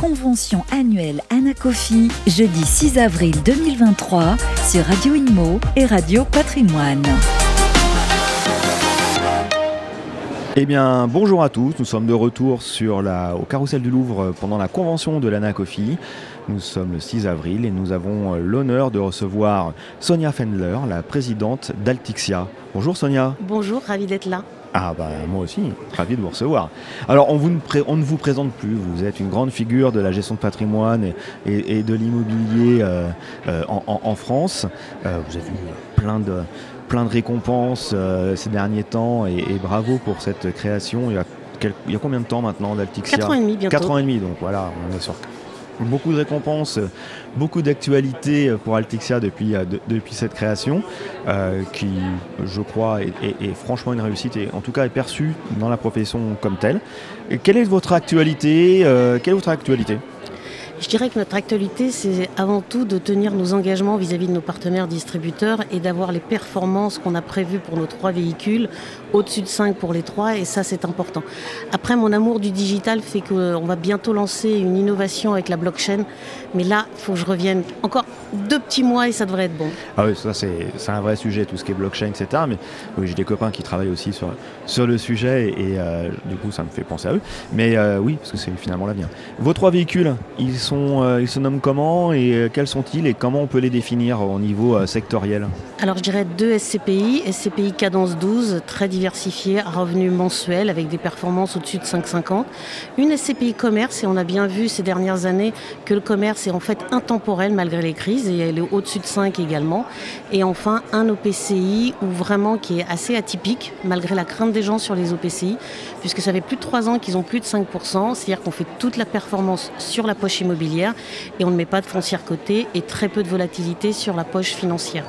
convention annuelle Anacofi, jeudi 6 avril 2023 sur Radio Inmo et Radio Patrimoine. Eh bien, bonjour à tous. Nous sommes de retour sur la, au Carrousel du Louvre pendant la convention de l'Anacofi. Nous sommes le 6 avril et nous avons l'honneur de recevoir Sonia Fendler, la présidente d'Altixia. Bonjour Sonia. Bonjour, ravi d'être là. Ah bah moi aussi, ravi de vous recevoir. Alors on, vous, on, ne vous présente plus, vous êtes une grande figure de la gestion de patrimoine et, et, de l'immobilier euh, euh, en, en, France. Euh, vous avez eu plein de, plein de récompenses euh, ces derniers temps et, et, bravo pour cette création. Il y a, quel, il y a combien de temps maintenant d'Altixia 4 ans et demi bientôt. 4 ans et demi, donc voilà, on est sur beaucoup de récompenses, beaucoup d'actualités pour Altixia depuis, de, depuis cette création, euh, qui, je crois, est, franchement une réussite et en tout cas est perçue dans la profession comme telle. Quelle est votre actualité euh, Quelle est votre actualité? Je dirais que notre actualité, c'est avant tout de tenir nos engagements vis-à-vis -vis de nos partenaires distributeurs et d'avoir les performances qu'on a prévues pour nos trois véhicules, au-dessus de 5 pour les trois, et ça c'est important. Après, mon amour du digital fait qu'on va bientôt lancer une innovation avec la blockchain, mais là, il faut que je revienne encore deux petits mois et ça devrait être bon. Ah oui, ça c'est un vrai sujet, tout ce qui est blockchain, etc. Mais oui, j'ai des copains qui travaillent aussi sur, le sujet et, euh, du coup ça me fait penser à eux. Mais euh, oui, parce que c'est finalement l'avenir. Vos trois véhicules, ils euh, ils se nomment comment et euh, quels sont-ils et comment on peut les définir au niveau euh, sectoriel Alors je dirais deux SCPI, SCPI Cadence 12, très diversifié, à revenus mensuels avec des performances au-dessus de 5,50. Une SCPI commerce et on a bien vu ces dernières années que le commerce est en fait intemporel malgré les crises et elle est au-dessus de 5 également. Et enfin un OPCI ou vraiment qui est assez atypique malgré la crainte des gens sur les OPCI puisque ça fait plus de 3 ans qu'ils ont plus de 5%, c'est-à-dire qu'on fait toute la performance sur la poche immobilière et on ne met pas de foncière côté et très peu de volatilité sur la poche financière.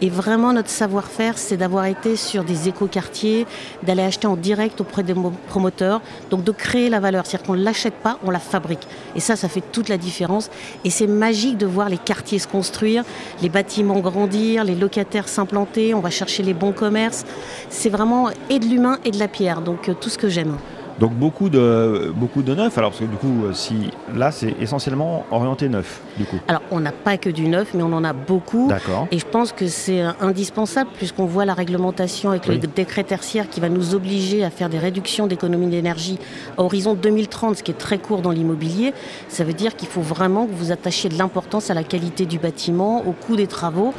Et vraiment notre savoir-faire c'est d'avoir été sur des écoquartiers, d'aller acheter en direct auprès des promoteurs, donc de créer la valeur, c'est-à-dire qu'on ne l'achète pas, on la fabrique. Et ça, ça fait toute la différence et c'est magique de voir les quartiers se construire, les bâtiments grandir, les locataires s'implanter, on va chercher les bons commerces. C'est vraiment et de l'humain et de la pierre, donc euh, tout ce que j'aime. Donc beaucoup de, beaucoup de neuf. Alors parce que du coup, si là c'est essentiellement orienté neuf, du coup. Alors on n'a pas que du neuf, mais on en a beaucoup. D'accord. Et je pense que c'est indispensable puisqu'on voit la réglementation avec oui. le décret tertiaire qui va nous obliger à faire des réductions d'économie d'énergie à horizon 2030, ce qui est très court dans l'immobilier. Ça veut dire qu'il faut vraiment que vous attachiez de l'importance à la qualité du bâtiment, au coût des travaux.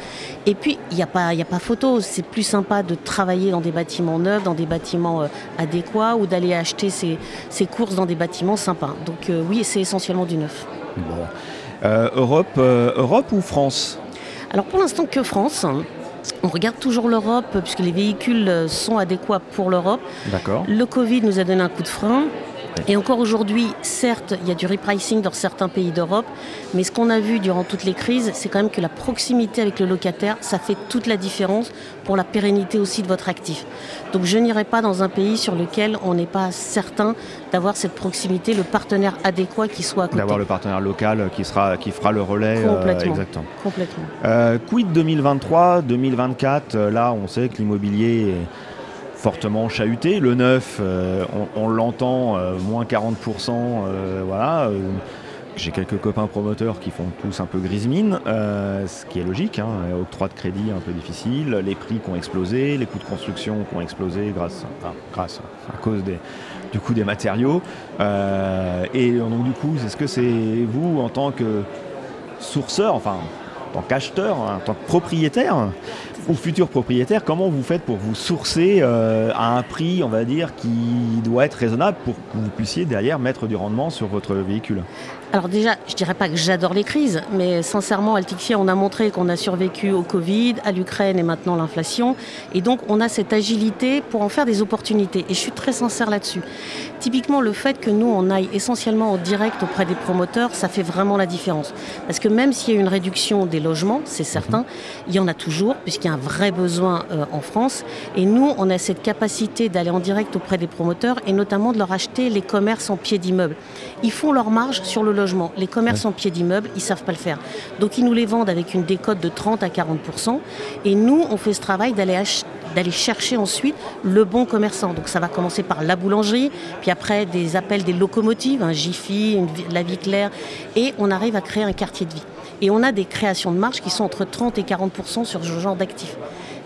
Et puis il n'y a pas, il a pas photo. C'est plus sympa de travailler dans des bâtiments neufs, dans des bâtiments euh, adéquats ou d'aller acheter ses, ses, courses dans des bâtiments sympas. Donc euh, oui, c'est essentiellement du neuf. Bon. Euh, Europe, euh, Europe ou France? Alors pour l'instant que France. On regarde toujours l'Europe puisque les véhicules sont adéquats pour l'Europe. Le Covid nous a donné un coup de frein. Et encore aujourd'hui, certes, il y a du repricing dans certains pays d'Europe, mais ce qu'on a vu durant toutes les crises, c'est quand même que la proximité avec le locataire, ça fait toute la différence pour la pérennité aussi de votre actif. Donc je n'irai pas dans un pays sur lequel on n'est pas certain d'avoir cette proximité, le partenaire adéquat qui soit à côté. D'avoir le partenaire local qui, sera, qui fera le relais. Complètement. Euh, exactement. Complètement. Euh, quid 2023, 2024 euh, Là, on sait que l'immobilier est fortement chahuté. Le neuf, euh, on, l'entend, euh, moins 40%, euh, voilà. J'ai quelques copains promoteurs qui font tous un peu grise mine, ce qui est logique. Hein, octroi de crédit un peu difficile, les prix qui ont explosé, les coûts de construction qui ont explosé grâce, enfin, grâce à cause des, du coût des matériaux. et donc du coup, est-ce que c'est vous en tant que sourceur, enfin en tant qu'acheteur, en tant que propriétaire ou futur propriétaire, comment vous faites pour vous sourcer euh, à un prix, on va dire, qui doit être raisonnable pour que vous puissiez derrière mettre du rendement sur votre véhicule? Alors déjà, je dirais pas que j'adore les crises, mais sincèrement, Altixia, on a montré qu'on a survécu au Covid, à l'Ukraine et maintenant l'inflation. Et donc, on a cette agilité pour en faire des opportunités. Et je suis très sincère là-dessus. Typiquement, le fait que nous, on aille essentiellement en direct auprès des promoteurs, ça fait vraiment la différence. Parce que même s'il y a une réduction des logements, c'est certain, il y en a toujours, puisqu'il y a un vrai besoin euh, en France. Et nous, on a cette capacité d'aller en direct auprès des promoteurs et notamment de leur acheter les commerces en pied d'immeuble. Ils font leur marge sur le logement. Les commerces en pied d'immeuble, ils savent pas le faire. Donc ils nous les vendent avec une décote de 30 à 40% et nous, on fait ce travail d'aller d'aller chercher ensuite le bon commerçant. Donc ça va commencer par la boulangerie, puis après des appels des locomotives, un Jiffy, la vie claire, et on arrive à créer un quartier de vie. Et on a des créations de marge qui sont entre 30 et 40% sur ce genre d'actifs.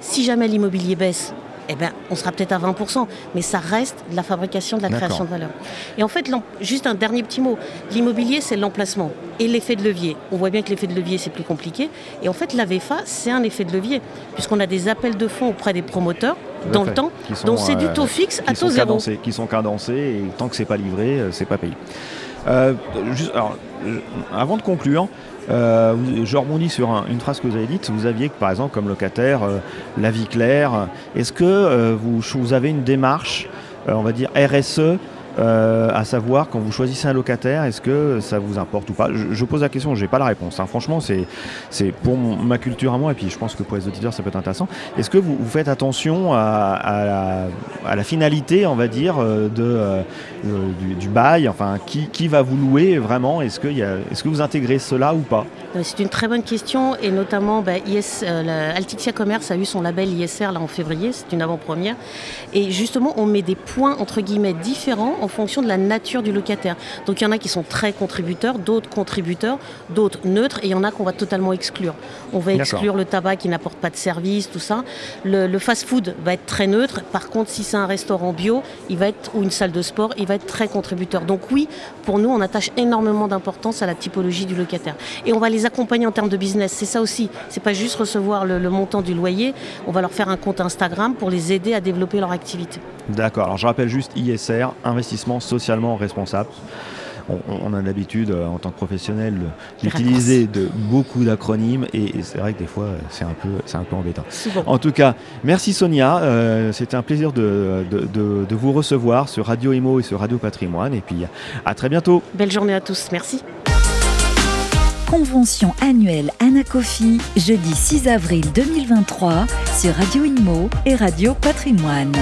Si jamais l'immobilier baisse, eh ben, on sera peut-être à 20%, mais ça reste de la fabrication, de la création de valeur. Et en fait, juste un dernier petit mot, l'immobilier, c'est l'emplacement et l'effet de levier. On voit bien que l'effet de levier, c'est plus compliqué. Et en fait, la VFA, c'est un effet de levier, puisqu'on a des appels de fonds auprès des promoteurs dans le temps, donc c'est du taux euh, fixe à taux zéro. qui sont cadencés, et tant que c'est pas livré, euh, c'est pas payé. Euh, avant de conclure, euh, je rebondis sur une phrase que vous avez dite. Vous aviez, par exemple, comme locataire, euh, la vie claire. Est-ce que vous, vous, avez une démarche, on va dire RSE, euh, à savoir quand vous choisissez un locataire, est-ce que ça vous importe ou pas? Je, pose la question, je n'ai pas la réponse. Hein. Franchement, c'est pour ma culture à moi, et puis je pense que pour les auditeurs, ça peut être intéressant. Est-ce que vous, faites attention à, la, finalité, on va dire, euh, de, euh, du, bail? Enfin, qui, qui, va vous louer vraiment? Est-ce que, est que vous intégrez cela ou pas? C'est une très bonne question, et notamment, bah, IS, Altixia Commerce a eu son label ISR là en février, c'est une avant-première. Et justement, on met des points, entre guillemets, différents en fonction de la nature du locataire. Donc il y en a qui sont très contributeurs, d'autres contributeurs, d'autres neutres, et il y en a qu'on va totalement exclure. On va exclure le tabac qui n'apporte pas de service, tout ça. Le, fast-food va être très neutre. Par contre, si c'est un restaurant bio, il va être ou une salle de sport, il va être très contributeur. Donc oui, pour nous, on attache énormément d'importance à la typologie du locataire. Et on va les accompagner en termes de business. C'est ça aussi. C'est pas juste recevoir le, le montant du loyer. On va leur faire un compte Instagram pour les aider à développer leur activité. D'accord. Alors je rappelle juste ISR, investissement socialement responsable. On, a l'habitude euh, en tant que professionnel d'utiliser de, beaucoup d'acronymes et, c'est vrai que des fois c'est un peu, c'est un peu embêtant. En tout cas, merci Sonia. Euh, c'était un plaisir de, de, vous recevoir sur Radio Imo et sur Radio Patrimoine. Et puis à très bientôt. Belle journée à tous. Merci. Convention annuelle Anacofi, jeudi 6 avril 2023 sur Radio Imo et Radio Patrimoine.